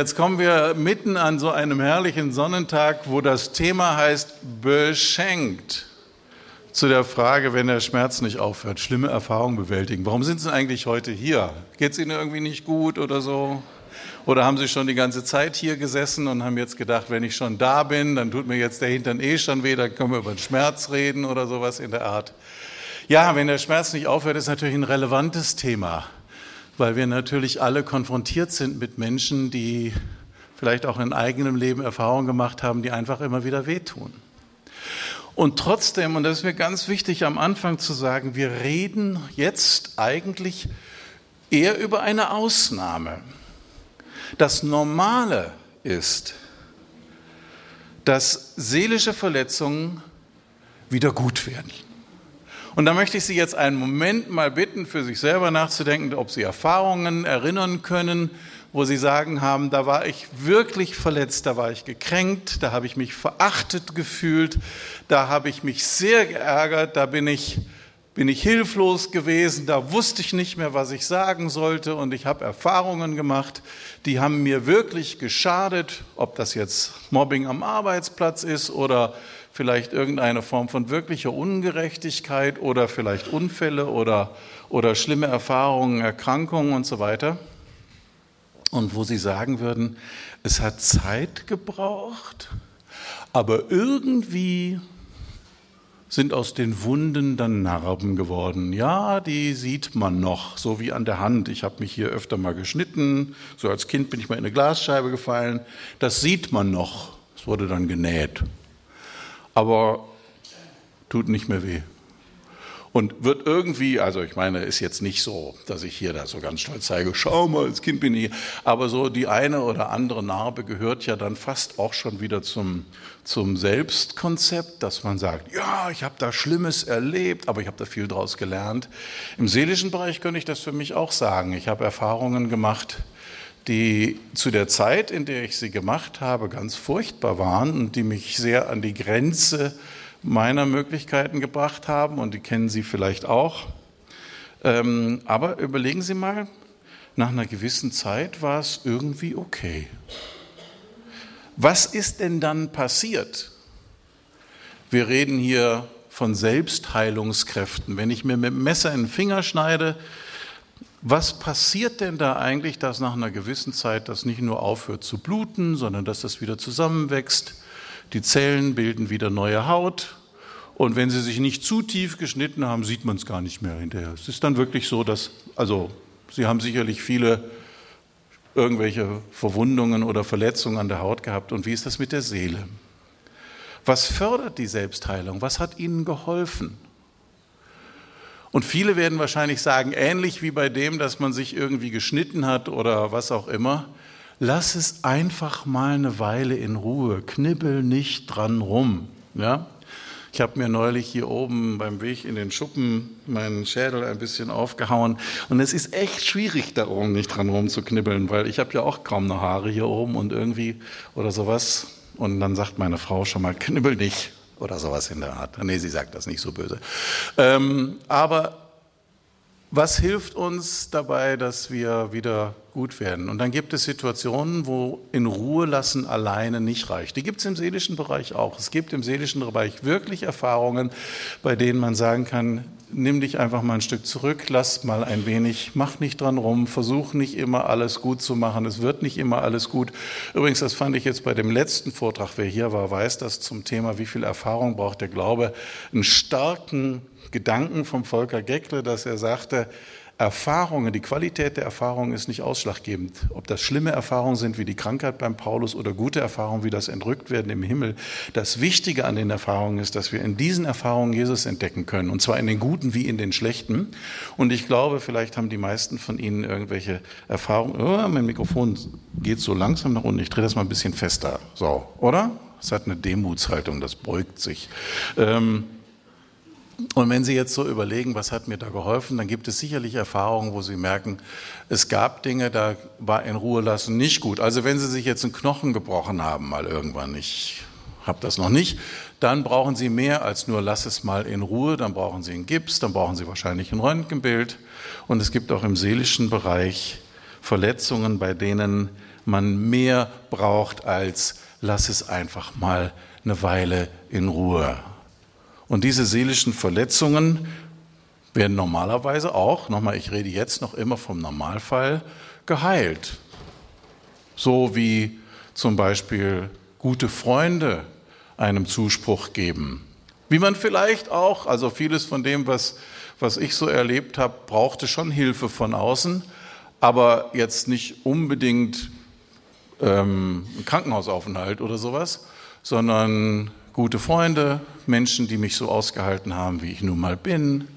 Jetzt kommen wir mitten an so einem herrlichen Sonnentag, wo das Thema heißt beschenkt. Zu der Frage, wenn der Schmerz nicht aufhört, schlimme Erfahrungen bewältigen. Warum sind Sie eigentlich heute hier? Geht es Ihnen irgendwie nicht gut oder so? Oder haben Sie schon die ganze Zeit hier gesessen und haben jetzt gedacht, wenn ich schon da bin, dann tut mir jetzt der Hintern eh schon weh, dann können wir über den Schmerz reden oder sowas in der Art. Ja, wenn der Schmerz nicht aufhört, ist natürlich ein relevantes Thema weil wir natürlich alle konfrontiert sind mit Menschen, die vielleicht auch in eigenem Leben Erfahrungen gemacht haben, die einfach immer wieder wehtun. Und trotzdem, und das ist mir ganz wichtig am Anfang zu sagen, wir reden jetzt eigentlich eher über eine Ausnahme. Das Normale ist, dass seelische Verletzungen wieder gut werden. Und da möchte ich Sie jetzt einen Moment mal bitten, für sich selber nachzudenken, ob Sie Erfahrungen erinnern können, wo Sie sagen haben, da war ich wirklich verletzt, da war ich gekränkt, da habe ich mich verachtet gefühlt, da habe ich mich sehr geärgert, da bin ich, bin ich hilflos gewesen, da wusste ich nicht mehr, was ich sagen sollte. Und ich habe Erfahrungen gemacht, die haben mir wirklich geschadet, ob das jetzt Mobbing am Arbeitsplatz ist oder vielleicht irgendeine Form von wirklicher Ungerechtigkeit oder vielleicht Unfälle oder, oder schlimme Erfahrungen, Erkrankungen und so weiter. Und wo sie sagen würden, es hat Zeit gebraucht, aber irgendwie sind aus den Wunden dann Narben geworden. Ja, die sieht man noch, so wie an der Hand. Ich habe mich hier öfter mal geschnitten, so als Kind bin ich mal in eine Glasscheibe gefallen. Das sieht man noch. Es wurde dann genäht aber tut nicht mehr weh. Und wird irgendwie, also ich meine, ist jetzt nicht so, dass ich hier da so ganz stolz zeige, schau mal, als Kind bin ich, aber so die eine oder andere Narbe gehört ja dann fast auch schon wieder zum, zum Selbstkonzept, dass man sagt, ja, ich habe da Schlimmes erlebt, aber ich habe da viel draus gelernt. Im seelischen Bereich könnte ich das für mich auch sagen. Ich habe Erfahrungen gemacht, die zu der Zeit, in der ich sie gemacht habe, ganz furchtbar waren und die mich sehr an die Grenze meiner Möglichkeiten gebracht haben und die kennen Sie vielleicht auch. Ähm, aber überlegen Sie mal, nach einer gewissen Zeit war es irgendwie okay. Was ist denn dann passiert? Wir reden hier von Selbstheilungskräften. Wenn ich mir mit dem Messer in den Finger schneide, was passiert denn da eigentlich, dass nach einer gewissen Zeit das nicht nur aufhört zu bluten, sondern dass das wieder zusammenwächst? Die Zellen bilden wieder neue Haut. Und wenn sie sich nicht zu tief geschnitten haben, sieht man es gar nicht mehr hinterher. Es ist dann wirklich so, dass, also, Sie haben sicherlich viele irgendwelche Verwundungen oder Verletzungen an der Haut gehabt. Und wie ist das mit der Seele? Was fördert die Selbstheilung? Was hat Ihnen geholfen? Und viele werden wahrscheinlich sagen, ähnlich wie bei dem, dass man sich irgendwie geschnitten hat oder was auch immer, lass es einfach mal eine Weile in Ruhe, knibbel nicht dran rum. Ja? Ich habe mir neulich hier oben beim Weg in den Schuppen meinen Schädel ein bisschen aufgehauen und es ist echt schwierig, da oben nicht dran rumzuknibbeln, weil ich habe ja auch kaum noch Haare hier oben und irgendwie oder sowas. Und dann sagt meine Frau schon mal, knibbel nicht oder sowas in der Art. Nee, sie sagt das nicht so böse. Ähm, aber was hilft uns dabei, dass wir wieder gut werden? Und dann gibt es Situationen, wo in Ruhe lassen alleine nicht reicht. Die gibt es im seelischen Bereich auch. Es gibt im seelischen Bereich wirklich Erfahrungen, bei denen man sagen kann, nimm dich einfach mal ein Stück zurück, lass mal ein wenig, mach nicht dran rum, versuch nicht immer alles gut zu machen. Es wird nicht immer alles gut. Übrigens, das fand ich jetzt bei dem letzten Vortrag, wer hier war, weiß das zum Thema, wie viel Erfahrung braucht der Glaube, einen starken Gedanken vom Volker Geckle, dass er sagte, Erfahrungen, die Qualität der Erfahrungen ist nicht ausschlaggebend. Ob das schlimme Erfahrungen sind wie die Krankheit beim Paulus oder gute Erfahrungen wie das Entrücktwerden im Himmel. Das Wichtige an den Erfahrungen ist, dass wir in diesen Erfahrungen Jesus entdecken können. Und zwar in den guten wie in den schlechten. Und ich glaube, vielleicht haben die meisten von Ihnen irgendwelche Erfahrungen. Oh, mein Mikrofon geht so langsam nach unten. Ich drehe das mal ein bisschen fester. So, oder? Es hat eine Demutshaltung, das beugt sich. Ähm, und wenn Sie jetzt so überlegen, was hat mir da geholfen, dann gibt es sicherlich Erfahrungen, wo Sie merken, es gab Dinge, da war in Ruhe lassen nicht gut. Also wenn Sie sich jetzt einen Knochen gebrochen haben, mal irgendwann, ich habe das noch nicht, dann brauchen Sie mehr als nur lass es mal in Ruhe, dann brauchen Sie einen Gips, dann brauchen Sie wahrscheinlich ein Röntgenbild. Und es gibt auch im seelischen Bereich Verletzungen, bei denen man mehr braucht als lass es einfach mal eine Weile in Ruhe. Und diese seelischen Verletzungen werden normalerweise auch, nochmal, ich rede jetzt noch immer vom Normalfall, geheilt. So wie zum Beispiel gute Freunde einem Zuspruch geben. Wie man vielleicht auch, also vieles von dem, was, was ich so erlebt habe, brauchte schon Hilfe von außen, aber jetzt nicht unbedingt ähm, Krankenhausaufenthalt oder sowas, sondern gute Freunde, Menschen, die mich so ausgehalten haben, wie ich nun mal bin,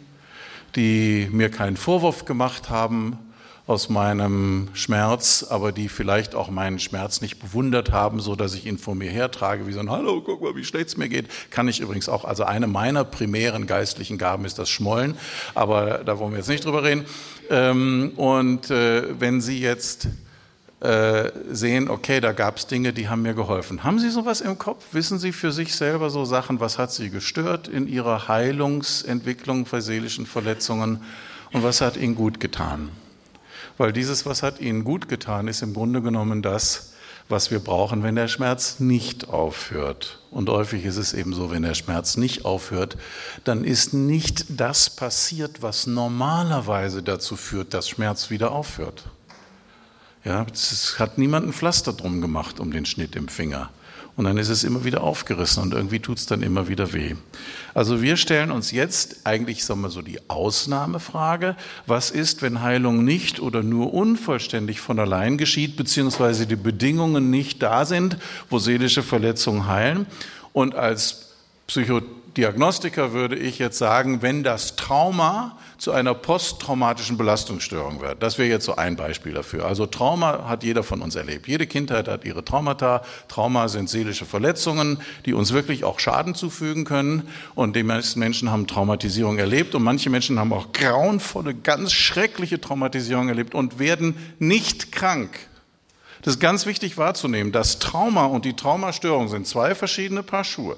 die mir keinen Vorwurf gemacht haben aus meinem Schmerz, aber die vielleicht auch meinen Schmerz nicht bewundert haben, so dass ich ihn vor mir hertrage, wie so ein Hallo, guck mal, wie schlecht es mir geht. Kann ich übrigens auch. Also eine meiner primären geistlichen Gaben ist das Schmollen, aber da wollen wir jetzt nicht drüber reden. Ähm, und äh, wenn Sie jetzt äh, sehen, okay, da gab es Dinge, die haben mir geholfen. Haben Sie sowas im Kopf? Wissen Sie für sich selber so Sachen, was hat Sie gestört in Ihrer Heilungsentwicklung bei seelischen Verletzungen und was hat Ihnen gut getan? Weil dieses, was hat Ihnen gut getan, ist im Grunde genommen das, was wir brauchen, wenn der Schmerz nicht aufhört. Und häufig ist es eben so, wenn der Schmerz nicht aufhört, dann ist nicht das passiert, was normalerweise dazu führt, dass Schmerz wieder aufhört. Ja, es hat niemand ein Pflaster drum gemacht um den Schnitt im Finger. Und dann ist es immer wieder aufgerissen und irgendwie tut es dann immer wieder weh. Also wir stellen uns jetzt eigentlich sagen wir so die Ausnahmefrage, was ist, wenn Heilung nicht oder nur unvollständig von allein geschieht, beziehungsweise die Bedingungen nicht da sind, wo seelische Verletzungen heilen. Und als Psychodiagnostiker würde ich jetzt sagen, wenn das Trauma zu einer posttraumatischen Belastungsstörung wird. Das wäre jetzt so ein Beispiel dafür. Also Trauma hat jeder von uns erlebt. Jede Kindheit hat ihre Traumata. Trauma sind seelische Verletzungen, die uns wirklich auch Schaden zufügen können. Und die meisten Menschen haben Traumatisierung erlebt und manche Menschen haben auch grauenvolle, ganz schreckliche Traumatisierung erlebt und werden nicht krank. Das ist ganz wichtig wahrzunehmen. Das Trauma und die Traumastörung sind zwei verschiedene Paar Schuhe.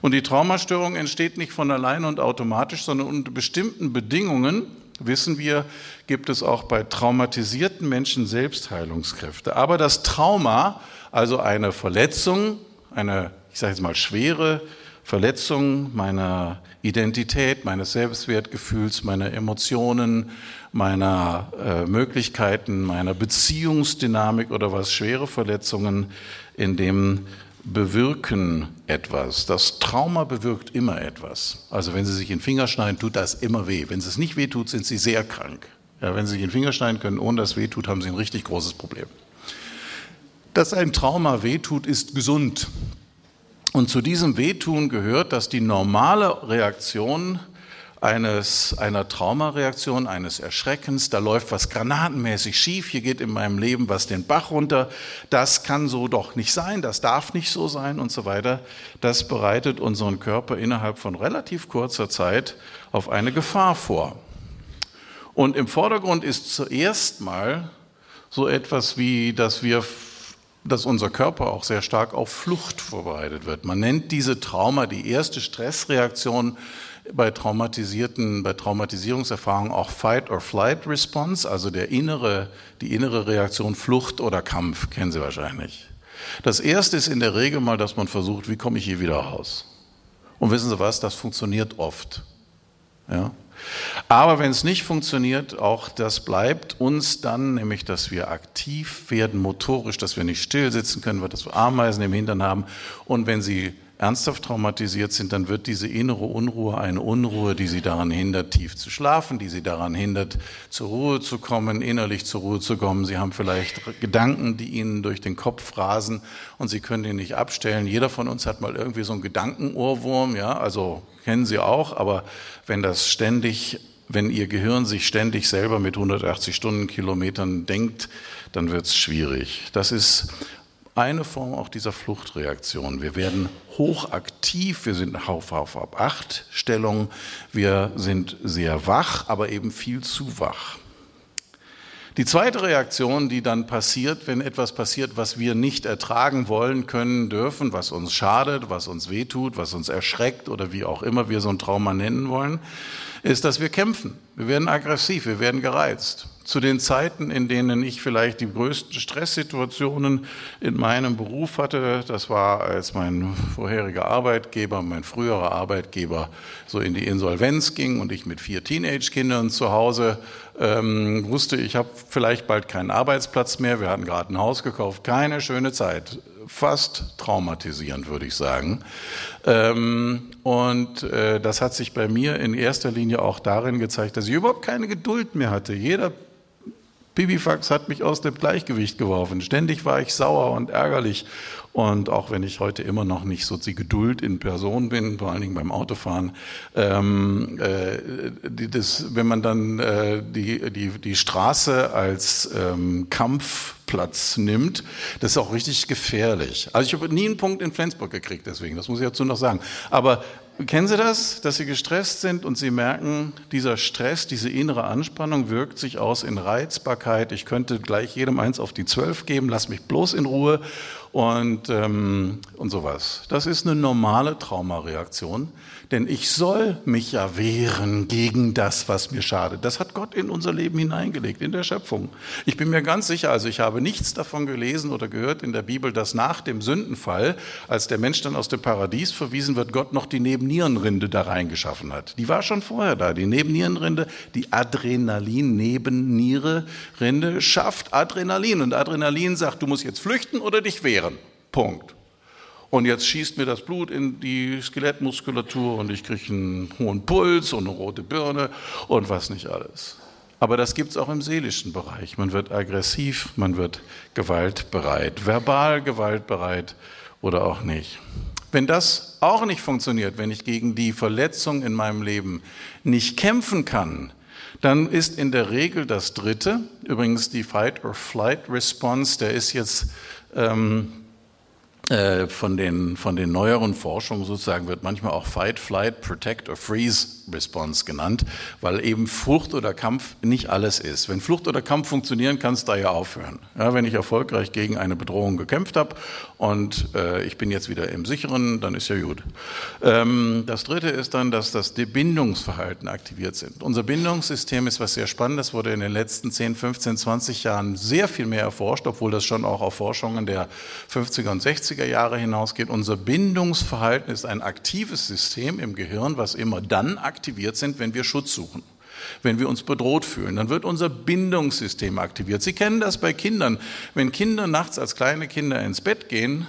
Und die Traumastörung entsteht nicht von allein und automatisch, sondern unter bestimmten Bedingungen, wissen wir, gibt es auch bei traumatisierten Menschen Selbstheilungskräfte. Aber das Trauma, also eine Verletzung, eine, ich sage jetzt mal, schwere Verletzung meiner Identität, meines Selbstwertgefühls, meiner Emotionen, meiner äh, Möglichkeiten, meiner Beziehungsdynamik oder was, schwere Verletzungen, in dem bewirken etwas. Das Trauma bewirkt immer etwas. Also wenn Sie sich in den Finger schneiden, tut das immer weh. Wenn es nicht weh tut, sind Sie sehr krank. Ja, wenn Sie sich in den Finger schneiden können, ohne dass es weh tut, haben Sie ein richtig großes Problem. Dass ein Trauma weh tut, ist gesund. Und zu diesem Wehtun gehört, dass die normale Reaktion eines, einer Traumareaktion, eines Erschreckens, da läuft was granatenmäßig schief, hier geht in meinem Leben was den Bach runter, das kann so doch nicht sein, das darf nicht so sein und so weiter. Das bereitet unseren Körper innerhalb von relativ kurzer Zeit auf eine Gefahr vor. Und im Vordergrund ist zuerst mal so etwas wie, dass wir dass unser Körper auch sehr stark auf Flucht vorbereitet wird. Man nennt diese Trauma die erste Stressreaktion bei traumatisierten, bei Traumatisierungserfahrungen auch Fight or Flight Response, also der innere, die innere Reaktion Flucht oder Kampf, kennen Sie wahrscheinlich. Das erste ist in der Regel mal, dass man versucht, wie komme ich hier wieder raus? Und wissen Sie was, das funktioniert oft. Ja? Aber wenn es nicht funktioniert, auch das bleibt uns dann, nämlich dass wir aktiv werden motorisch, dass wir nicht still sitzen können, dass wir Ameisen im Hintern haben. Und wenn Sie ernsthaft traumatisiert sind, dann wird diese innere Unruhe eine Unruhe, die sie daran hindert, tief zu schlafen, die sie daran hindert, zur Ruhe zu kommen, innerlich zur Ruhe zu kommen. Sie haben vielleicht Gedanken, die ihnen durch den Kopf rasen und sie können den nicht abstellen. Jeder von uns hat mal irgendwie so einen Gedankenohrwurm, ja, also kennen Sie auch, aber wenn das ständig wenn Ihr Gehirn sich ständig selber mit 180 Stundenkilometern denkt, dann wird es schwierig. Das ist eine Form auch dieser Fluchtreaktion. Wir werden hochaktiv, wir sind auf, auf, auf Achtstellung, wir sind sehr wach, aber eben viel zu wach. Die zweite Reaktion, die dann passiert, wenn etwas passiert, was wir nicht ertragen wollen, können, dürfen, was uns schadet, was uns wehtut, was uns erschreckt oder wie auch immer wir so ein Trauma nennen wollen, ist, dass wir kämpfen. Wir werden aggressiv, wir werden gereizt zu den Zeiten, in denen ich vielleicht die größten Stresssituationen in meinem Beruf hatte. Das war, als mein vorheriger Arbeitgeber, mein früherer Arbeitgeber so in die Insolvenz ging und ich mit vier Teenage-Kindern zu Hause ähm, wusste, ich habe vielleicht bald keinen Arbeitsplatz mehr. Wir hatten gerade ein Haus gekauft. Keine schöne Zeit fast traumatisierend, würde ich sagen. Ähm, und äh, das hat sich bei mir in erster Linie auch darin gezeigt, dass ich überhaupt keine Geduld mehr hatte. Jeder Bibifax hat mich aus dem Gleichgewicht geworfen. Ständig war ich sauer und ärgerlich. Und auch wenn ich heute immer noch nicht so die Geduld in Person bin, vor allen Dingen beim Autofahren, ähm, äh, das, wenn man dann äh, die, die, die Straße als ähm, Kampfplatz nimmt, das ist auch richtig gefährlich. Also ich habe nie einen Punkt in Flensburg gekriegt, deswegen, das muss ich dazu noch sagen. Aber Kennen Sie das, dass Sie gestresst sind und Sie merken, dieser Stress, diese innere Anspannung wirkt sich aus in Reizbarkeit. Ich könnte gleich jedem eins auf die zwölf geben, lass mich bloß in Ruhe und, ähm, und sowas. Das ist eine normale Traumareaktion. Denn ich soll mich ja wehren gegen das, was mir schadet. Das hat Gott in unser Leben hineingelegt, in der Schöpfung. Ich bin mir ganz sicher, also ich habe nichts davon gelesen oder gehört in der Bibel, dass nach dem Sündenfall, als der Mensch dann aus dem Paradies verwiesen wird, Gott noch die Nebennierenrinde da reingeschaffen hat. Die war schon vorher da. Die Nebennierenrinde, die Adrenalin-Nebenniere-Rinde schafft Adrenalin. Und Adrenalin sagt, du musst jetzt flüchten oder dich wehren. Punkt. Und jetzt schießt mir das Blut in die Skelettmuskulatur und ich kriege einen hohen Puls und eine rote Birne und was nicht alles. Aber das gibt es auch im seelischen Bereich. Man wird aggressiv, man wird gewaltbereit, verbal gewaltbereit oder auch nicht. Wenn das auch nicht funktioniert, wenn ich gegen die Verletzung in meinem Leben nicht kämpfen kann, dann ist in der Regel das Dritte, übrigens die Fight-or-Flight-Response, der ist jetzt ähm, äh, von den, von den neueren Forschungen sozusagen wird manchmal auch Fight, Flight, Protect or Freeze Response genannt, weil eben Flucht oder Kampf nicht alles ist. Wenn Flucht oder Kampf funktionieren, kann es da ja aufhören. Ja, wenn ich erfolgreich gegen eine Bedrohung gekämpft habe und äh, ich bin jetzt wieder im Sicheren, dann ist ja gut. Ähm, das Dritte ist dann, dass das Bindungsverhalten aktiviert sind. Unser Bindungssystem ist was sehr Spannendes, wurde in den letzten 10, 15, 20 Jahren sehr viel mehr erforscht, obwohl das schon auch auf Forschungen der 50er und 60er Jahre hinausgeht. Unser Bindungsverhalten ist ein aktives System im Gehirn, was immer dann aktiv aktiviert sind, wenn wir Schutz suchen. Wenn wir uns bedroht fühlen, dann wird unser Bindungssystem aktiviert. Sie kennen das bei Kindern. Wenn Kinder nachts als kleine Kinder ins Bett gehen,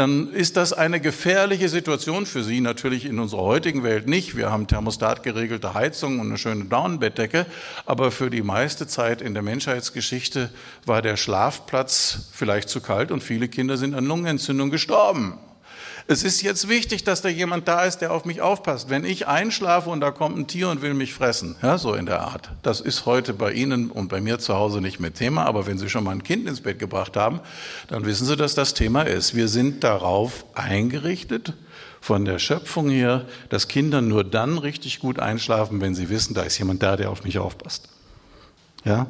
dann ist das eine gefährliche Situation für sie, natürlich in unserer heutigen Welt nicht. Wir haben thermostatgeregelte Heizung und eine schöne Daunenbettdecke, aber für die meiste Zeit in der Menschheitsgeschichte war der Schlafplatz vielleicht zu kalt und viele Kinder sind an Lungenentzündung gestorben. Es ist jetzt wichtig, dass da jemand da ist, der auf mich aufpasst. Wenn ich einschlafe und da kommt ein Tier und will mich fressen, ja, so in der Art. Das ist heute bei Ihnen und bei mir zu Hause nicht mehr Thema, aber wenn Sie schon mal ein Kind ins Bett gebracht haben, dann wissen Sie, dass das Thema ist. Wir sind darauf eingerichtet, von der Schöpfung her, dass Kinder nur dann richtig gut einschlafen, wenn sie wissen, da ist jemand da, der auf mich aufpasst. Ja?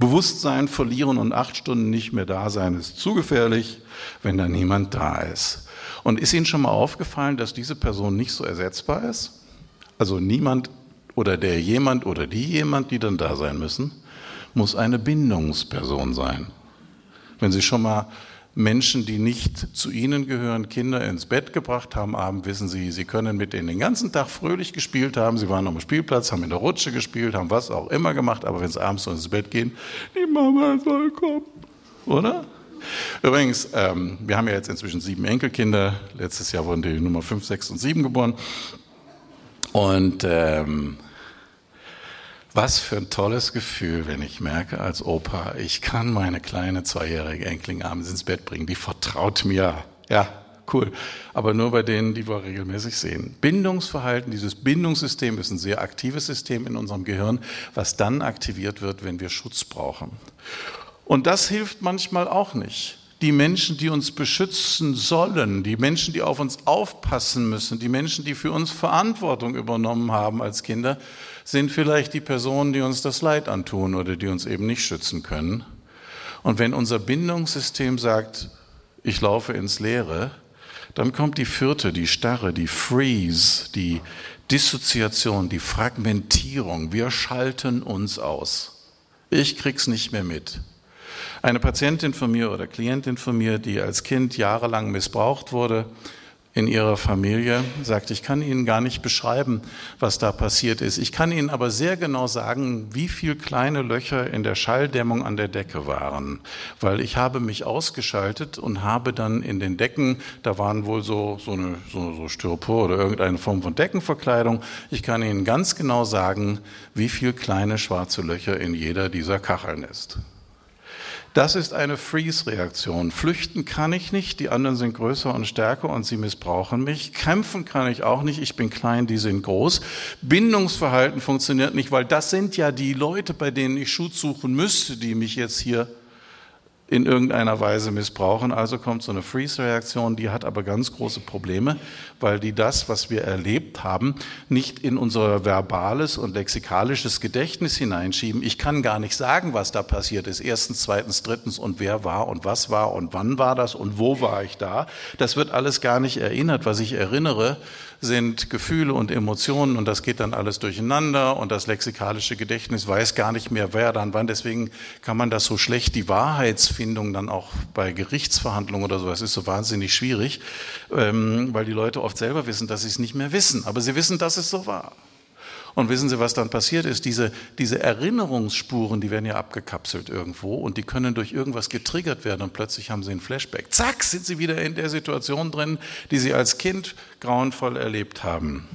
Bewusstsein verlieren und acht Stunden nicht mehr da sein ist zu gefährlich, wenn da niemand da ist. Und ist Ihnen schon mal aufgefallen, dass diese Person nicht so ersetzbar ist? Also niemand oder der jemand oder die jemand, die dann da sein müssen, muss eine Bindungsperson sein. Wenn Sie schon mal Menschen, die nicht zu Ihnen gehören, Kinder ins Bett gebracht haben, abend wissen Sie, Sie können mit denen den ganzen Tag fröhlich gespielt haben. Sie waren am Spielplatz, haben in der Rutsche gespielt, haben was auch immer gemacht, aber wenn Sie abends ins Bett gehen, die Mama soll kommen. Oder? Übrigens, ähm, wir haben ja jetzt inzwischen sieben Enkelkinder. Letztes Jahr wurden die Nummer 5, 6 und 7 geboren. Und ähm, was für ein tolles Gefühl, wenn ich merke als Opa, ich kann meine kleine zweijährige Enkelin abends ins Bett bringen. Die vertraut mir. Ja, cool. Aber nur bei denen, die wir regelmäßig sehen. Bindungsverhalten, dieses Bindungssystem ist ein sehr aktives System in unserem Gehirn, was dann aktiviert wird, wenn wir Schutz brauchen. Und das hilft manchmal auch nicht. Die Menschen, die uns beschützen sollen, die Menschen, die auf uns aufpassen müssen, die Menschen, die für uns Verantwortung übernommen haben als Kinder, sind vielleicht die Personen, die uns das Leid antun oder die uns eben nicht schützen können. Und wenn unser Bindungssystem sagt, ich laufe ins Leere, dann kommt die vierte, die Starre, die Freeze, die Dissoziation, die Fragmentierung. Wir schalten uns aus. Ich krieg's nicht mehr mit. Eine Patientin von mir oder Klientin von mir, die als Kind jahrelang missbraucht wurde, in ihrer Familie, sagt, ich kann Ihnen gar nicht beschreiben, was da passiert ist. Ich kann Ihnen aber sehr genau sagen, wie viele kleine Löcher in der Schalldämmung an der Decke waren, weil ich habe mich ausgeschaltet und habe dann in den Decken, da waren wohl so, so, eine, so, so Styropor oder irgendeine Form von Deckenverkleidung. Ich kann Ihnen ganz genau sagen, wie viele kleine schwarze Löcher in jeder dieser Kacheln ist. Das ist eine Freeze-Reaktion. Flüchten kann ich nicht, die anderen sind größer und stärker und sie missbrauchen mich. Kämpfen kann ich auch nicht, ich bin klein, die sind groß. Bindungsverhalten funktioniert nicht, weil das sind ja die Leute, bei denen ich Schutz suchen müsste, die mich jetzt hier in irgendeiner Weise missbrauchen. Also kommt so eine Freeze-Reaktion, die hat aber ganz große Probleme, weil die das, was wir erlebt haben, nicht in unser verbales und lexikalisches Gedächtnis hineinschieben. Ich kann gar nicht sagen, was da passiert ist. Erstens, zweitens, drittens und wer war und was war und wann war das und wo war ich da. Das wird alles gar nicht erinnert. Was ich erinnere, sind Gefühle und Emotionen und das geht dann alles durcheinander und das lexikalische Gedächtnis weiß gar nicht mehr, wer dann wann. Deswegen kann man das so schlecht, die Wahrheitsfindung dann auch bei Gerichtsverhandlungen oder sowas ist so wahnsinnig schwierig, ähm, weil die Leute oft selber wissen, dass sie es nicht mehr wissen, aber sie wissen, dass es so war. Und wissen Sie, was dann passiert ist? Diese, diese Erinnerungsspuren, die werden ja abgekapselt irgendwo und die können durch irgendwas getriggert werden und plötzlich haben Sie einen Flashback. Zack, sind Sie wieder in der Situation drin, die Sie als Kind grauenvoll erlebt haben.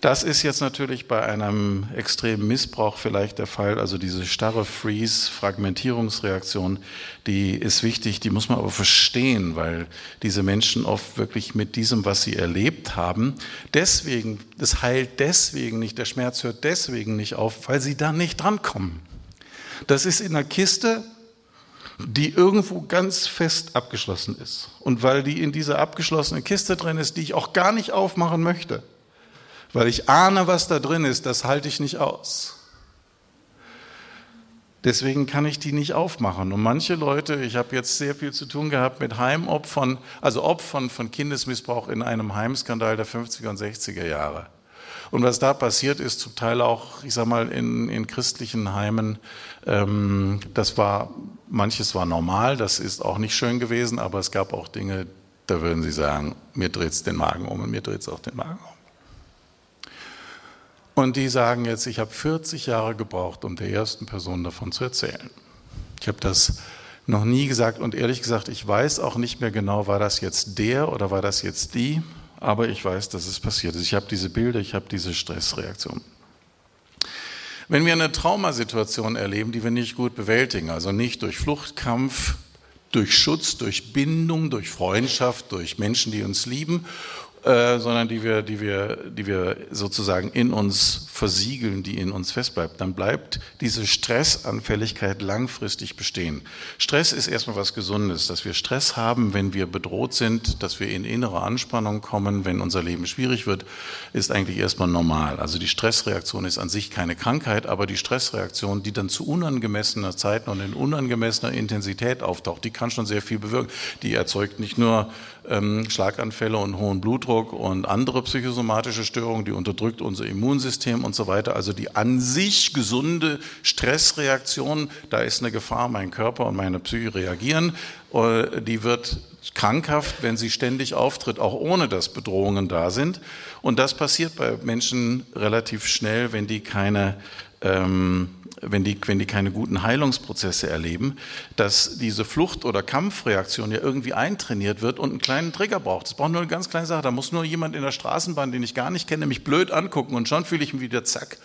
Das ist jetzt natürlich bei einem extremen Missbrauch vielleicht der Fall. Also diese starre Freeze-Fragmentierungsreaktion, die ist wichtig, die muss man aber verstehen, weil diese Menschen oft wirklich mit diesem, was sie erlebt haben, deswegen, das heilt deswegen nicht, der Schmerz hört deswegen nicht auf, weil sie da nicht drankommen. Das ist in einer Kiste, die irgendwo ganz fest abgeschlossen ist. Und weil die in dieser abgeschlossenen Kiste drin ist, die ich auch gar nicht aufmachen möchte, weil ich ahne, was da drin ist, das halte ich nicht aus. Deswegen kann ich die nicht aufmachen. Und manche Leute, ich habe jetzt sehr viel zu tun gehabt mit Heimopfern, also Opfern von Kindesmissbrauch in einem Heimskandal der 50er und 60er Jahre. Und was da passiert ist, zum Teil auch, ich sag mal, in, in christlichen Heimen, ähm, das war, manches war normal, das ist auch nicht schön gewesen, aber es gab auch Dinge, da würden Sie sagen, mir dreht es den Magen um und mir dreht es auch den Magen um. Und die sagen jetzt, ich habe 40 Jahre gebraucht, um der ersten Person davon zu erzählen. Ich habe das noch nie gesagt und ehrlich gesagt, ich weiß auch nicht mehr genau, war das jetzt der oder war das jetzt die, aber ich weiß, dass es passiert ist. Ich habe diese Bilder, ich habe diese Stressreaktion. Wenn wir eine Traumasituation erleben, die wir nicht gut bewältigen, also nicht durch Fluchtkampf, durch Schutz, durch Bindung, durch Freundschaft, durch Menschen, die uns lieben äh, sondern die wir, die, wir, die wir sozusagen in uns versiegeln, die in uns festbleibt, dann bleibt diese Stressanfälligkeit langfristig bestehen. Stress ist erstmal was Gesundes, dass wir Stress haben, wenn wir bedroht sind, dass wir in innere Anspannung kommen, wenn unser Leben schwierig wird, ist eigentlich erstmal normal. Also die Stressreaktion ist an sich keine Krankheit, aber die Stressreaktion, die dann zu unangemessener Zeit und in unangemessener Intensität auftaucht, die kann schon sehr viel bewirken. Die erzeugt nicht nur ähm, Schlaganfälle und hohen Blutdruck und andere psychosomatische Störungen, die unterdrückt unser Immunsystem und so weiter. Also die an sich gesunde Stressreaktion, da ist eine Gefahr, mein Körper und meine Psyche reagieren, äh, die wird krankhaft, wenn sie ständig auftritt, auch ohne dass Bedrohungen da sind. Und das passiert bei Menschen relativ schnell, wenn die keine ähm, wenn die, wenn die keine guten Heilungsprozesse erleben, dass diese Flucht- oder Kampfreaktion ja irgendwie eintrainiert wird und einen kleinen Trigger braucht. Es braucht nur eine ganz kleine Sache. Da muss nur jemand in der Straßenbahn, den ich gar nicht kenne, mich blöd angucken und schon fühle ich mich wieder zack,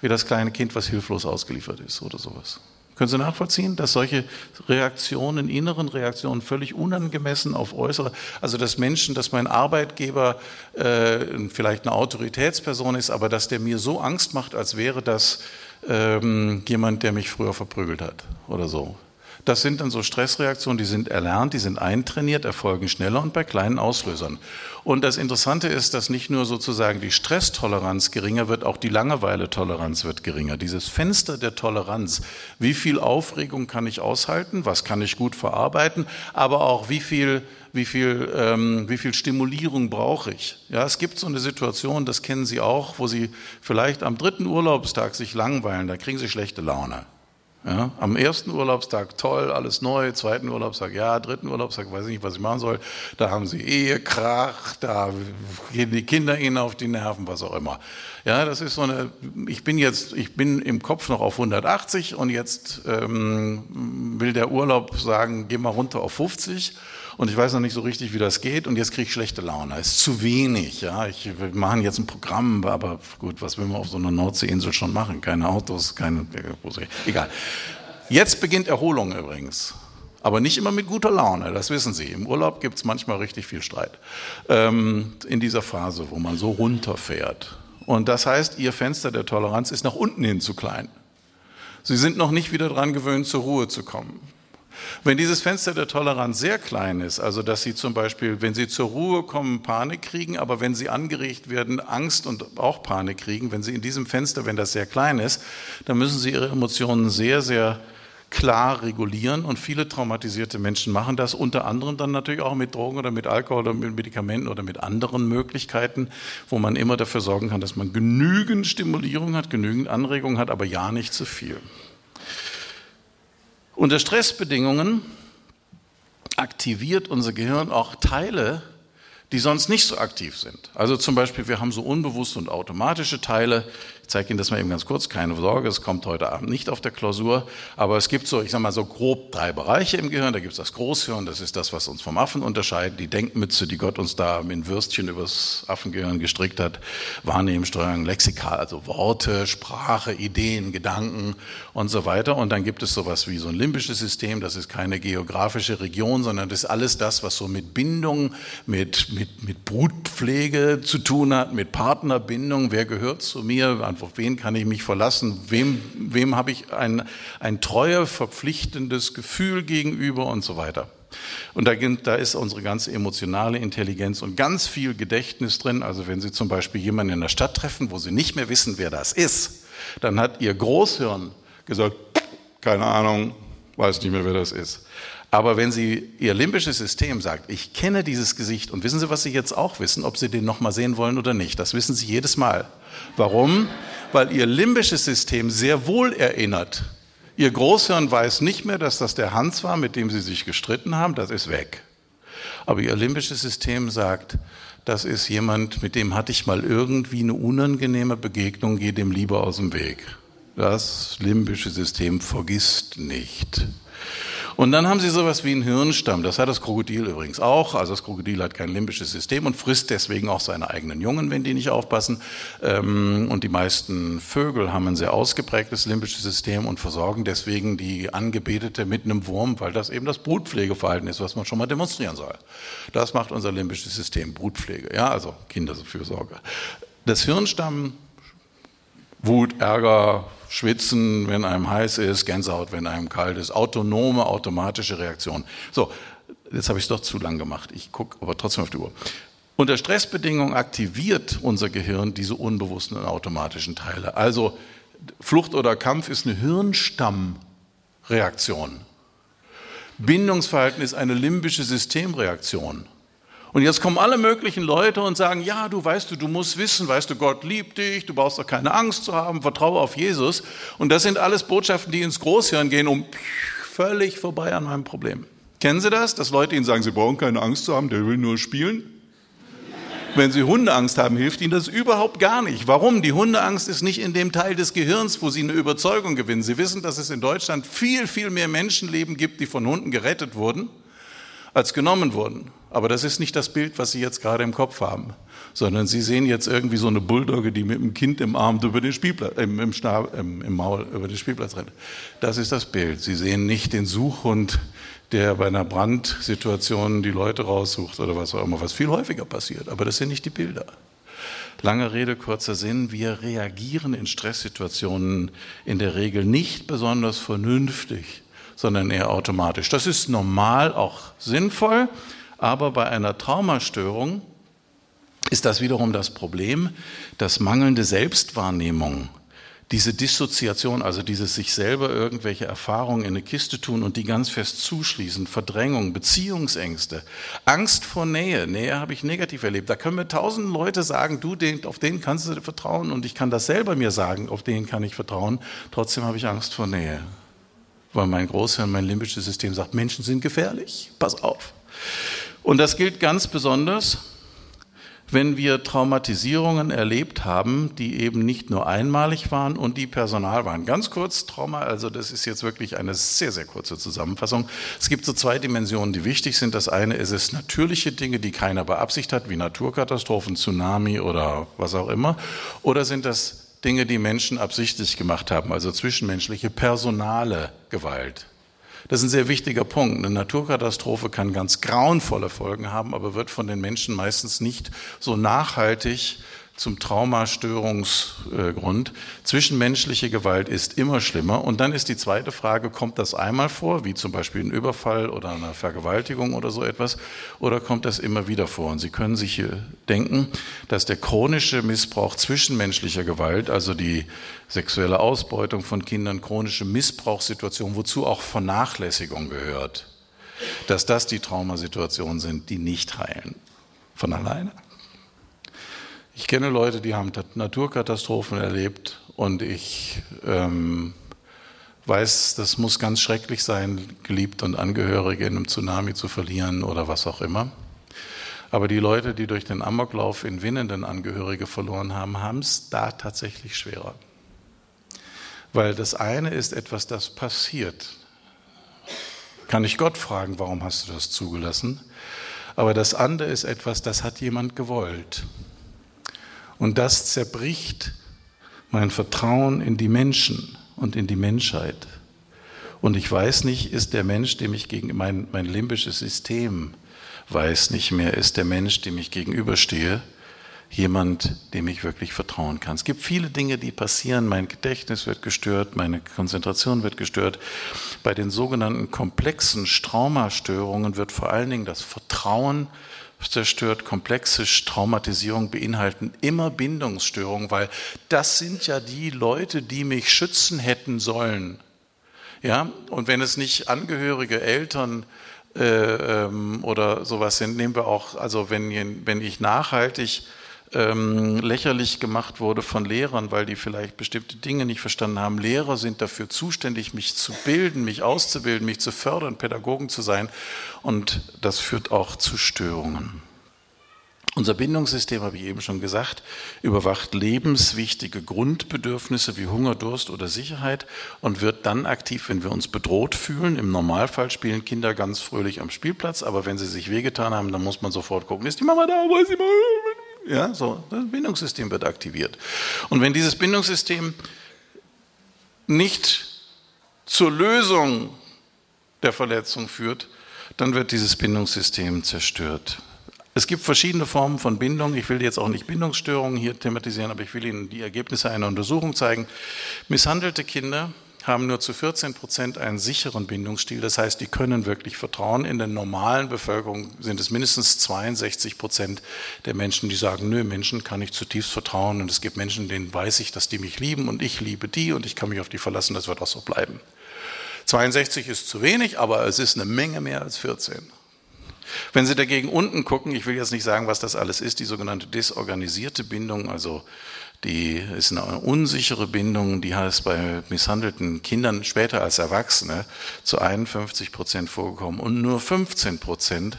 wie das kleine Kind, was hilflos ausgeliefert ist oder sowas. Können Sie nachvollziehen, dass solche Reaktionen, inneren Reaktionen völlig unangemessen auf äußere, also dass Menschen, dass mein Arbeitgeber äh, vielleicht eine Autoritätsperson ist, aber dass der mir so Angst macht, als wäre das ähm, jemand, der mich früher verprügelt hat oder so. Das sind dann so Stressreaktionen, die sind erlernt, die sind eintrainiert, erfolgen schneller und bei kleinen Auslösern. Und das Interessante ist, dass nicht nur sozusagen die Stresstoleranz geringer wird, auch die Langeweile-Toleranz wird geringer. Dieses Fenster der Toleranz, wie viel Aufregung kann ich aushalten, was kann ich gut verarbeiten, aber auch wie viel, wie viel, ähm, wie viel Stimulierung brauche ich. Ja, es gibt so eine Situation, das kennen Sie auch, wo Sie vielleicht am dritten Urlaubstag sich langweilen, da kriegen Sie schlechte Laune. Ja, am ersten Urlaubstag toll, alles neu, zweiten Urlaubstag ja, dritten Urlaubstag weiß ich nicht, was ich machen soll. Da haben sie Ehekrach, da gehen die Kinder ihnen auf die Nerven, was auch immer. Ja, das ist so eine, ich bin jetzt, ich bin im Kopf noch auf 180 und jetzt ähm, will der Urlaub sagen, geh mal runter auf 50 und ich weiß noch nicht so richtig, wie das geht und jetzt kriege ich schlechte Laune. Es ist zu wenig, ja. Ich, wir machen jetzt ein Programm, aber gut, was will man auf so einer Nordseeinsel schon machen? Keine Autos, keine, egal. Jetzt beginnt Erholung übrigens. Aber nicht immer mit guter Laune, das wissen Sie. Im Urlaub gibt es manchmal richtig viel Streit. Ähm, in dieser Phase, wo man so runterfährt. Und das heißt, Ihr Fenster der Toleranz ist nach unten hin zu klein. Sie sind noch nicht wieder dran gewöhnt, zur Ruhe zu kommen. Wenn dieses Fenster der Toleranz sehr klein ist, also dass Sie zum Beispiel, wenn Sie zur Ruhe kommen, Panik kriegen, aber wenn Sie angeregt werden, Angst und auch Panik kriegen, wenn Sie in diesem Fenster, wenn das sehr klein ist, dann müssen Sie Ihre Emotionen sehr, sehr klar regulieren und viele traumatisierte Menschen machen das unter anderem dann natürlich auch mit Drogen oder mit Alkohol oder mit Medikamenten oder mit anderen Möglichkeiten, wo man immer dafür sorgen kann, dass man genügend Stimulierung hat, genügend Anregung hat, aber ja nicht zu viel. Unter Stressbedingungen aktiviert unser Gehirn auch Teile, die sonst nicht so aktiv sind. Also zum Beispiel, wir haben so unbewusste und automatische Teile, ich zeige Ihnen das mal eben ganz kurz, keine Sorge, es kommt heute Abend nicht auf der Klausur, aber es gibt so, ich sage mal so grob drei Bereiche im Gehirn. Da gibt es das Großhirn, das ist das, was uns vom Affen unterscheidet, die Denkmütze, die Gott uns da in Würstchen übers Affengehirn gestrickt hat, Wahrnehmungssteuerung, Lexikal, also Worte, Sprache, Ideen, Gedanken und so weiter. Und dann gibt es sowas wie so ein limbisches System, das ist keine geografische Region, sondern das ist alles das, was so mit Bindung, mit, mit, mit Brutpflege zu tun hat, mit Partnerbindung, wer gehört zu mir, auf wen kann ich mich verlassen, wem, wem habe ich ein, ein treuer, verpflichtendes Gefühl gegenüber und so weiter. Und da, da, ist unsere ganze emotionale Intelligenz und ganz viel Gedächtnis drin. Also wenn Sie zum Beispiel jemanden in der Stadt treffen, wo Sie nicht mehr wissen, wer das ist, dann hat Ihr Großhirn gesagt, keine Ahnung, weiß nicht mehr, wer das ist. Aber wenn Sie Ihr limbisches System sagt, ich kenne dieses Gesicht und wissen Sie, was Sie jetzt auch wissen, ob Sie den nochmal sehen wollen oder nicht, das wissen Sie jedes Mal. Warum? Weil Ihr limbisches System sehr wohl erinnert. Ihr Großhirn weiß nicht mehr, dass das der Hans war, mit dem Sie sich gestritten haben, das ist weg. Aber Ihr limbisches System sagt, das ist jemand, mit dem hatte ich mal irgendwie eine unangenehme Begegnung, geh dem lieber aus dem Weg. Das limbische System vergisst nicht. Und dann haben sie sowas wie einen Hirnstamm. Das hat das Krokodil übrigens auch. Also das Krokodil hat kein limbisches System und frisst deswegen auch seine eigenen Jungen, wenn die nicht aufpassen. Ähm, und die meisten Vögel haben ein sehr ausgeprägtes limbisches System und versorgen deswegen die Angebetete mit einem Wurm, weil das eben das Brutpflegeverhalten ist, was man schon mal demonstrieren soll. Das macht unser limbisches System, Brutpflege. Ja, also Kinderfürsorge. Das Hirnstamm Wut, Ärger, Schwitzen, wenn einem heiß ist, Gänsehaut, wenn einem kalt ist, autonome, automatische Reaktion. So, jetzt habe ich es doch zu lang gemacht. Ich gucke aber trotzdem auf die Uhr. Unter Stressbedingungen aktiviert unser Gehirn diese unbewussten und automatischen Teile. Also Flucht oder Kampf ist eine Hirnstammreaktion. Bindungsverhalten ist eine limbische Systemreaktion. Und jetzt kommen alle möglichen Leute und sagen, ja, du weißt du, du musst wissen, weißt du, Gott liebt dich, du brauchst doch keine Angst zu haben, vertraue auf Jesus. Und das sind alles Botschaften, die ins Großhirn gehen, um völlig vorbei an meinem Problem. Kennen Sie das, dass Leute Ihnen sagen, Sie brauchen keine Angst zu haben, der will nur spielen? Wenn Sie Hundeangst haben, hilft Ihnen das überhaupt gar nicht. Warum? Die Hundeangst ist nicht in dem Teil des Gehirns, wo Sie eine Überzeugung gewinnen. Sie wissen, dass es in Deutschland viel, viel mehr Menschenleben gibt, die von Hunden gerettet wurden, als genommen wurden. Aber das ist nicht das Bild, was Sie jetzt gerade im Kopf haben, sondern Sie sehen jetzt irgendwie so eine Bulldogge, die mit einem Kind im Arm über den Spielplatz, äh, im, Stab, im, im Maul über den Spielplatz rennt. Das ist das Bild. Sie sehen nicht den Suchhund, der bei einer Brandsituation die Leute raussucht oder was auch immer, was viel häufiger passiert. Aber das sind nicht die Bilder. Lange Rede, kurzer Sinn. Wir reagieren in Stresssituationen in der Regel nicht besonders vernünftig, sondern eher automatisch. Das ist normal auch sinnvoll, aber bei einer Traumastörung ist das wiederum das Problem, dass mangelnde Selbstwahrnehmung diese Dissoziation, also dieses sich selber irgendwelche Erfahrungen in eine Kiste tun und die ganz fest zuschließen, Verdrängung, Beziehungsängste, Angst vor Nähe. Nähe habe ich negativ erlebt. Da können mir tausend Leute sagen, du, auf den kannst du vertrauen und ich kann das selber mir sagen, auf den kann ich vertrauen. Trotzdem habe ich Angst vor Nähe. Weil mein Großhirn, mein limbisches System sagt, Menschen sind gefährlich. Pass auf. Und das gilt ganz besonders wenn wir Traumatisierungen erlebt haben, die eben nicht nur einmalig waren und die personal waren. Ganz kurz, Trauma, also das ist jetzt wirklich eine sehr, sehr kurze Zusammenfassung. Es gibt so zwei Dimensionen, die wichtig sind. Das eine ist es natürliche Dinge, die keiner beabsichtigt hat, wie Naturkatastrophen, Tsunami oder was auch immer. Oder sind das Dinge, die Menschen absichtlich gemacht haben, also zwischenmenschliche, personale Gewalt. Das ist ein sehr wichtiger Punkt. Eine Naturkatastrophe kann ganz grauenvolle Folgen haben, aber wird von den Menschen meistens nicht so nachhaltig zum Traumastörungsgrund. Zwischenmenschliche Gewalt ist immer schlimmer. Und dann ist die zweite Frage, kommt das einmal vor, wie zum Beispiel ein Überfall oder eine Vergewaltigung oder so etwas, oder kommt das immer wieder vor? Und Sie können sich hier denken, dass der chronische Missbrauch zwischenmenschlicher Gewalt, also die sexuelle Ausbeutung von Kindern, chronische Missbrauchssituation, wozu auch Vernachlässigung gehört, dass das die Traumasituationen sind, die nicht heilen. Von alleine. Ich kenne Leute, die haben Naturkatastrophen erlebt und ich ähm, weiß, das muss ganz schrecklich sein, geliebt und Angehörige in einem Tsunami zu verlieren oder was auch immer. Aber die Leute, die durch den Amoklauf in Winnenden Angehörige verloren haben, haben es da tatsächlich schwerer. Weil das eine ist etwas, das passiert. Kann ich Gott fragen, warum hast du das zugelassen? Aber das andere ist etwas, das hat jemand gewollt. Und das zerbricht mein Vertrauen in die Menschen und in die Menschheit. Und ich weiß nicht, ist der Mensch, dem ich gegen mein, mein limbisches System weiß nicht mehr, ist der Mensch, dem ich gegenüberstehe, jemand, dem ich wirklich vertrauen kann. Es gibt viele Dinge, die passieren. Mein Gedächtnis wird gestört, meine Konzentration wird gestört. Bei den sogenannten komplexen Traumastörungen wird vor allen Dingen das Vertrauen zerstört, komplexe Traumatisierung beinhalten immer Bindungsstörungen, weil das sind ja die Leute, die mich schützen hätten sollen. Ja, und wenn es nicht Angehörige, Eltern äh, ähm, oder sowas sind, nehmen wir auch, also wenn, wenn ich nachhaltig ähm, lächerlich gemacht wurde von Lehrern, weil die vielleicht bestimmte Dinge nicht verstanden haben. Lehrer sind dafür zuständig, mich zu bilden, mich auszubilden, mich zu fördern, Pädagogen zu sein. Und das führt auch zu Störungen. Unser Bindungssystem, habe ich eben schon gesagt, überwacht lebenswichtige Grundbedürfnisse wie Hunger, Durst oder Sicherheit und wird dann aktiv, wenn wir uns bedroht fühlen. Im Normalfall spielen Kinder ganz fröhlich am Spielplatz, aber wenn sie sich wehgetan haben, dann muss man sofort gucken, ist die Mama da, wo ist die Mama? Ja, so, das Bindungssystem wird aktiviert. Und wenn dieses Bindungssystem nicht zur Lösung der Verletzung führt, dann wird dieses Bindungssystem zerstört. Es gibt verschiedene Formen von Bindung. Ich will jetzt auch nicht Bindungsstörungen hier thematisieren, aber ich will Ihnen die Ergebnisse einer Untersuchung zeigen. Misshandelte Kinder haben nur zu 14 Prozent einen sicheren Bindungsstil. Das heißt, die können wirklich vertrauen. In der normalen Bevölkerung sind es mindestens 62 Prozent der Menschen, die sagen, nö, Menschen kann ich zutiefst vertrauen. Und es gibt Menschen, denen weiß ich, dass die mich lieben und ich liebe die und ich kann mich auf die verlassen. Das wird auch so bleiben. 62 ist zu wenig, aber es ist eine Menge mehr als 14. Wenn Sie dagegen unten gucken, ich will jetzt nicht sagen, was das alles ist, die sogenannte desorganisierte Bindung, also die ist eine unsichere Bindung, die heißt bei misshandelten Kindern später als Erwachsene zu 51 Prozent vorgekommen und nur 15 Prozent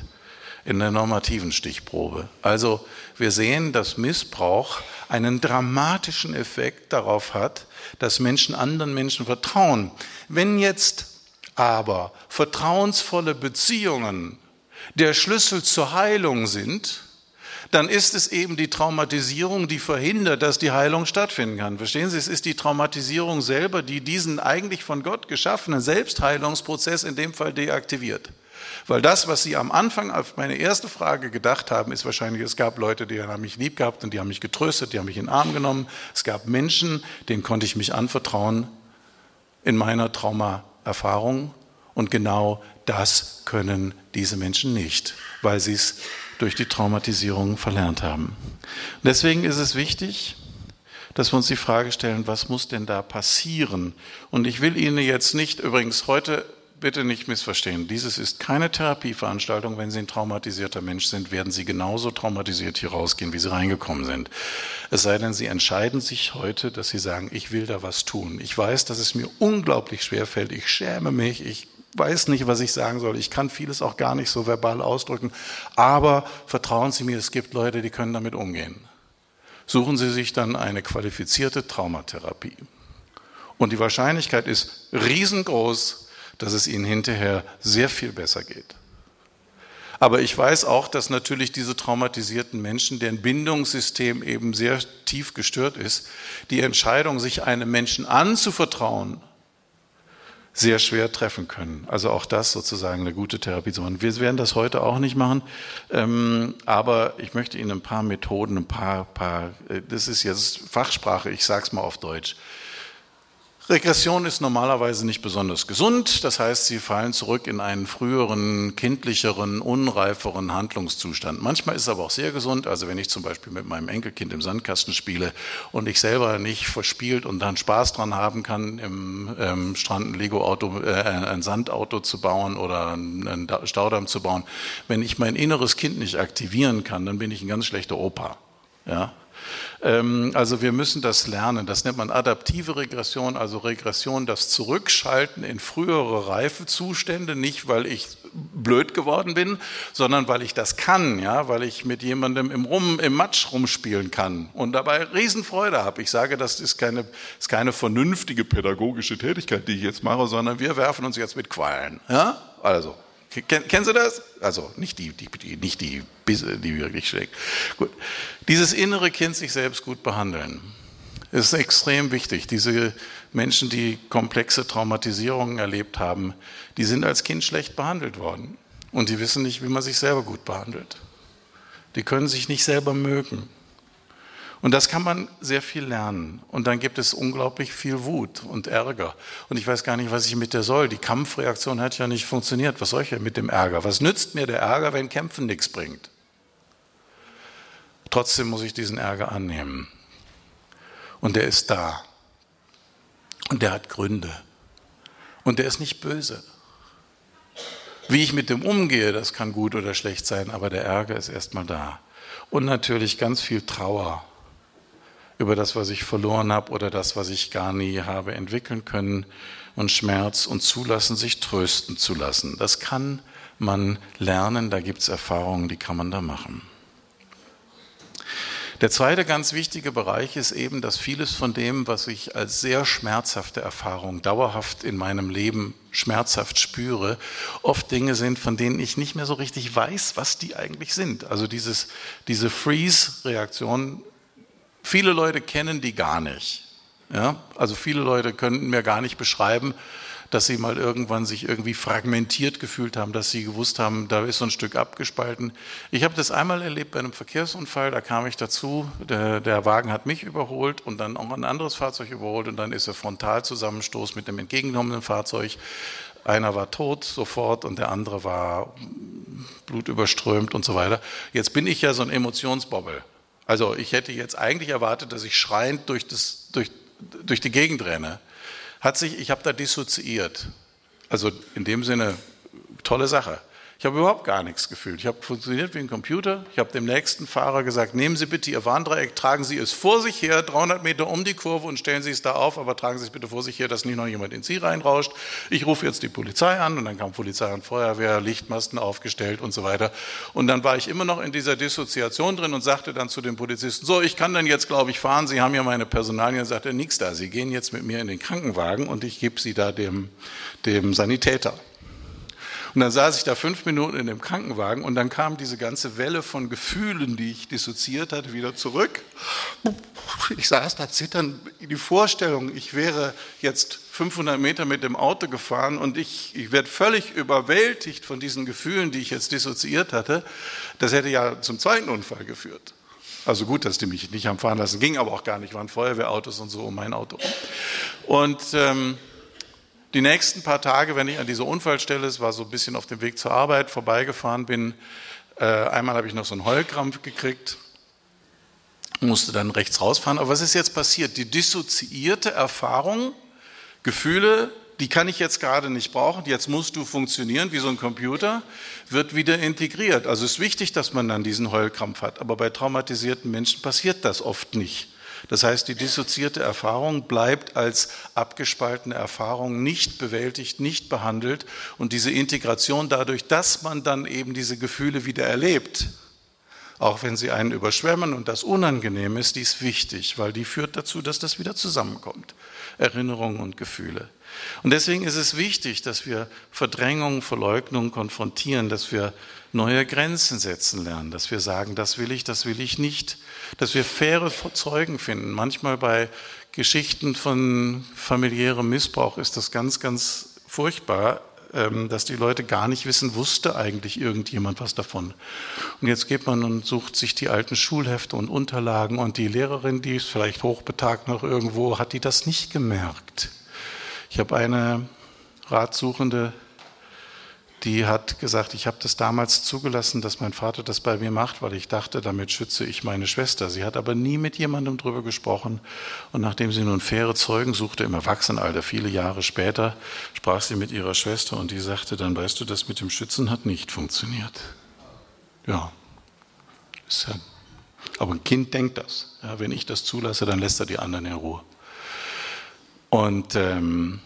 in der normativen Stichprobe. Also wir sehen, dass Missbrauch einen dramatischen Effekt darauf hat, dass Menschen anderen Menschen vertrauen. Wenn jetzt aber vertrauensvolle Beziehungen der Schlüssel zur Heilung sind, dann ist es eben die Traumatisierung, die verhindert, dass die Heilung stattfinden kann. Verstehen Sie, es ist die Traumatisierung selber, die diesen eigentlich von Gott geschaffenen Selbstheilungsprozess in dem Fall deaktiviert. Weil das, was Sie am Anfang auf meine erste Frage gedacht haben, ist wahrscheinlich, es gab Leute, die haben mich lieb gehabt und die haben mich getröstet, die haben mich in den Arm genommen. Es gab Menschen, denen konnte ich mich anvertrauen in meiner Traumaerfahrung. Und genau das können diese Menschen nicht, weil sie es durch die Traumatisierung verlernt haben. Deswegen ist es wichtig, dass wir uns die Frage stellen, was muss denn da passieren? Und ich will Ihnen jetzt nicht, übrigens heute bitte nicht missverstehen, dieses ist keine Therapieveranstaltung. Wenn Sie ein traumatisierter Mensch sind, werden Sie genauso traumatisiert hier rausgehen, wie Sie reingekommen sind. Es sei denn, Sie entscheiden sich heute, dass Sie sagen, ich will da was tun. Ich weiß, dass es mir unglaublich schwer fällt. Ich schäme mich. Ich weiß nicht, was ich sagen soll. Ich kann vieles auch gar nicht so verbal ausdrücken. Aber vertrauen Sie mir, es gibt Leute, die können damit umgehen. Suchen Sie sich dann eine qualifizierte Traumatherapie. Und die Wahrscheinlichkeit ist riesengroß, dass es Ihnen hinterher sehr viel besser geht. Aber ich weiß auch, dass natürlich diese traumatisierten Menschen, deren Bindungssystem eben sehr tief gestört ist, die Entscheidung, sich einem Menschen anzuvertrauen, sehr schwer treffen können. Also auch das sozusagen eine gute Therapie zu machen. Wir werden das heute auch nicht machen, ähm, aber ich möchte Ihnen ein paar Methoden, ein paar, paar äh, das ist jetzt Fachsprache, ich sage es mal auf Deutsch, Regression ist normalerweise nicht besonders gesund. Das heißt, sie fallen zurück in einen früheren, kindlicheren, unreiferen Handlungszustand. Manchmal ist es aber auch sehr gesund. Also wenn ich zum Beispiel mit meinem Enkelkind im Sandkasten spiele und ich selber nicht verspielt und dann Spaß dran haben kann, im ähm, Strand ein Lego-Auto, äh, ein Sandauto zu bauen oder einen Staudamm zu bauen. Wenn ich mein inneres Kind nicht aktivieren kann, dann bin ich ein ganz schlechter Opa. Ja, also wir müssen das lernen. Das nennt man adaptive Regression, also Regression, das Zurückschalten in frühere Reifezustände, nicht weil ich blöd geworden bin, sondern weil ich das kann, ja, weil ich mit jemandem im Rum, im Matsch rumspielen kann und dabei Riesenfreude habe. Ich sage, das ist keine, ist keine vernünftige pädagogische Tätigkeit, die ich jetzt mache, sondern wir werfen uns jetzt mit Qualen, ja, also. Kennen Sie das? Also nicht die, die, die, nicht die, die wirklich schlägt. Gut. Dieses innere Kind sich selbst gut behandeln ist extrem wichtig. Diese Menschen, die komplexe Traumatisierungen erlebt haben, die sind als Kind schlecht behandelt worden. Und die wissen nicht, wie man sich selber gut behandelt. Die können sich nicht selber mögen. Und das kann man sehr viel lernen. Und dann gibt es unglaublich viel Wut und Ärger. Und ich weiß gar nicht, was ich mit der soll. Die Kampfreaktion hat ja nicht funktioniert. Was soll ich denn mit dem Ärger? Was nützt mir der Ärger, wenn Kämpfen nichts bringt? Trotzdem muss ich diesen Ärger annehmen. Und der ist da. Und der hat Gründe. Und der ist nicht böse. Wie ich mit dem umgehe, das kann gut oder schlecht sein, aber der Ärger ist erstmal da. Und natürlich ganz viel Trauer über das, was ich verloren habe oder das, was ich gar nie habe entwickeln können und Schmerz und zulassen, sich trösten zu lassen. Das kann man lernen, da gibt es Erfahrungen, die kann man da machen. Der zweite ganz wichtige Bereich ist eben, dass vieles von dem, was ich als sehr schmerzhafte Erfahrung dauerhaft in meinem Leben schmerzhaft spüre, oft Dinge sind, von denen ich nicht mehr so richtig weiß, was die eigentlich sind. Also dieses, diese Freeze-Reaktion Viele Leute kennen die gar nicht. Ja? Also viele Leute könnten mir gar nicht beschreiben, dass sie mal irgendwann sich irgendwie fragmentiert gefühlt haben, dass sie gewusst haben, da ist so ein Stück abgespalten. Ich habe das einmal erlebt bei einem Verkehrsunfall, da kam ich dazu, der, der, Wagen hat mich überholt und dann auch ein anderes Fahrzeug überholt und dann ist er Frontalzusammenstoß mit dem entgegenkommenden Fahrzeug. Einer war tot sofort und der andere war blutüberströmt und so weiter. Jetzt bin ich ja so ein Emotionsbobbel. Also ich hätte jetzt eigentlich erwartet, dass ich schreiend durch, das, durch, durch die Gegend renne. Hat sich, ich habe da dissoziiert. Also in dem Sinne, tolle Sache. Ich habe überhaupt gar nichts gefühlt. Ich habe funktioniert wie ein Computer. Ich habe dem nächsten Fahrer gesagt, nehmen Sie bitte Ihr Warndreieck, tragen Sie es vor sich her, 300 Meter um die Kurve und stellen Sie es da auf, aber tragen Sie es bitte vor sich her, dass nicht noch jemand in Sie reinrauscht. Ich rufe jetzt die Polizei an und dann kam Polizei und Feuerwehr, Lichtmasten aufgestellt und so weiter. Und dann war ich immer noch in dieser Dissoziation drin und sagte dann zu dem Polizisten, so, ich kann dann jetzt, glaube ich, fahren. Sie haben ja meine Personalien. Sagt er, nix da. Sie gehen jetzt mit mir in den Krankenwagen und ich gebe Sie da dem, dem Sanitäter. Und dann saß ich da fünf Minuten in dem Krankenwagen und dann kam diese ganze Welle von Gefühlen, die ich dissoziiert hatte, wieder zurück. Ich saß da zittern, die Vorstellung, ich wäre jetzt 500 Meter mit dem Auto gefahren und ich, ich werde völlig überwältigt von diesen Gefühlen, die ich jetzt dissoziiert hatte. Das hätte ja zum zweiten Unfall geführt. Also gut, dass die mich nicht haben fahren lassen, ging aber auch gar nicht, waren Feuerwehrautos und so um mein Auto. Und ähm, die nächsten paar Tage, wenn ich an dieser Unfallstelle, es war so ein bisschen auf dem Weg zur Arbeit, vorbeigefahren bin, äh, einmal habe ich noch so einen Heulkrampf gekriegt, musste dann rechts rausfahren. Aber was ist jetzt passiert? Die dissoziierte Erfahrung, Gefühle, die kann ich jetzt gerade nicht brauchen, jetzt musst du funktionieren wie so ein Computer, wird wieder integriert. Also es ist wichtig, dass man dann diesen Heulkrampf hat, aber bei traumatisierten Menschen passiert das oft nicht. Das heißt, die dissoziierte Erfahrung bleibt als abgespaltene Erfahrung nicht bewältigt, nicht behandelt und diese Integration dadurch, dass man dann eben diese Gefühle wieder erlebt, auch wenn sie einen überschwemmen und das unangenehm ist, die ist wichtig, weil die führt dazu, dass das wieder zusammenkommt. Erinnerungen und Gefühle. Und deswegen ist es wichtig, dass wir Verdrängung, Verleugnung konfrontieren, dass wir neue Grenzen setzen lernen, dass wir sagen, das will ich, das will ich nicht, dass wir faire Zeugen finden. Manchmal bei Geschichten von familiärem Missbrauch ist das ganz, ganz furchtbar, ähm, dass die Leute gar nicht wissen, wusste eigentlich irgendjemand was davon. Und jetzt geht man und sucht sich die alten Schulhefte und Unterlagen und die Lehrerin, die ist vielleicht hochbetagt noch irgendwo, hat die das nicht gemerkt. Ich habe eine Ratsuchende die hat gesagt, ich habe das damals zugelassen, dass mein Vater das bei mir macht, weil ich dachte, damit schütze ich meine Schwester. Sie hat aber nie mit jemandem darüber gesprochen. Und nachdem sie nun faire Zeugen suchte im Erwachsenenalter, viele Jahre später, sprach sie mit ihrer Schwester und die sagte dann, weißt du, das mit dem Schützen hat nicht funktioniert. Ja, ja aber ein Kind denkt das. Ja, wenn ich das zulasse, dann lässt er die anderen in Ruhe. Und ähm,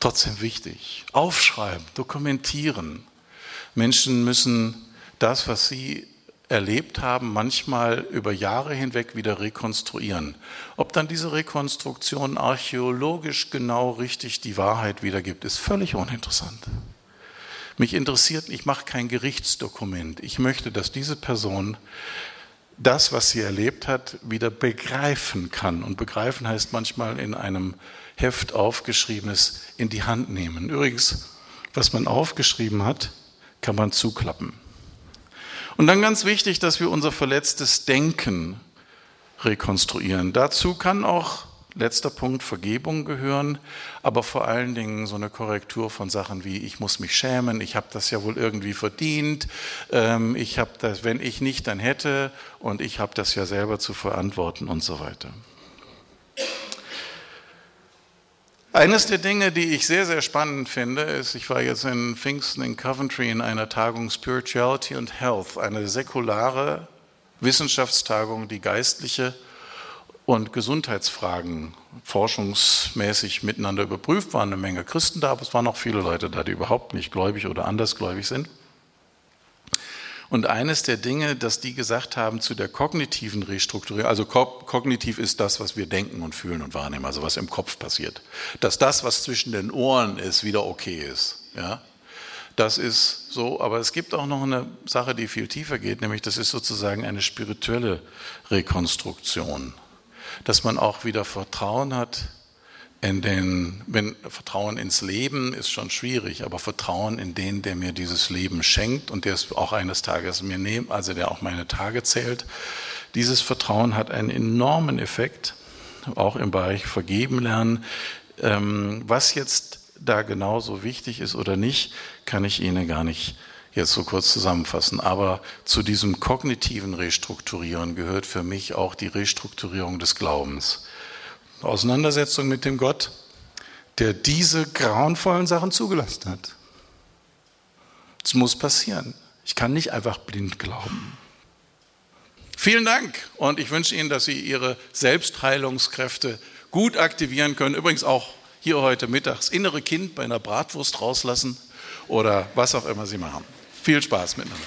trotzdem wichtig. Aufschreiben, dokumentieren. Menschen müssen das, was sie erlebt haben, manchmal über Jahre hinweg wieder rekonstruieren. Ob dann diese Rekonstruktion archäologisch genau richtig die Wahrheit wiedergibt, ist völlig uninteressant. Mich interessiert, ich mache kein Gerichtsdokument. Ich möchte, dass diese Person das, was sie erlebt hat, wieder begreifen kann. Und begreifen heißt manchmal in einem Heft aufgeschriebenes in die Hand nehmen. Übrigens, was man aufgeschrieben hat, kann man zuklappen. Und dann ganz wichtig, dass wir unser verletztes Denken rekonstruieren. Dazu kann auch, letzter Punkt, Vergebung gehören, aber vor allen Dingen so eine Korrektur von Sachen wie, ich muss mich schämen, ich habe das ja wohl irgendwie verdient, ähm, ich habe das, wenn ich nicht, dann hätte und ich habe das ja selber zu verantworten und so weiter. Eines der Dinge, die ich sehr, sehr spannend finde, ist, ich war jetzt in Pfingsten in Coventry in einer Tagung Spirituality and Health, eine säkulare Wissenschaftstagung, die geistliche und Gesundheitsfragen forschungsmäßig miteinander überprüft. Waren eine Menge Christen da, aber es waren auch viele Leute da, die überhaupt nicht gläubig oder andersgläubig sind. Und eines der Dinge, dass die gesagt haben zu der kognitiven Restrukturierung, also kognitiv ist das, was wir denken und fühlen und wahrnehmen, also was im Kopf passiert, dass das, was zwischen den Ohren ist, wieder okay ist. Ja? Das ist so, aber es gibt auch noch eine Sache, die viel tiefer geht, nämlich das ist sozusagen eine spirituelle Rekonstruktion, dass man auch wieder Vertrauen hat in den, wenn Vertrauen ins Leben ist schon schwierig, aber Vertrauen in den, der mir dieses Leben schenkt und der es auch eines Tages mir nimmt, also der auch meine Tage zählt, dieses Vertrauen hat einen enormen Effekt, auch im Bereich Vergeben lernen. Ähm, was jetzt da genauso wichtig ist oder nicht, kann ich Ihnen gar nicht jetzt so kurz zusammenfassen. Aber zu diesem kognitiven Restrukturieren gehört für mich auch die Restrukturierung des Glaubens. Auseinandersetzung mit dem Gott, der diese grauenvollen Sachen zugelassen hat. Es muss passieren. Ich kann nicht einfach blind glauben. Vielen Dank und ich wünsche Ihnen, dass Sie Ihre Selbstheilungskräfte gut aktivieren können. Übrigens auch hier heute Mittag das innere Kind bei einer Bratwurst rauslassen oder was auch immer Sie machen. Viel Spaß miteinander.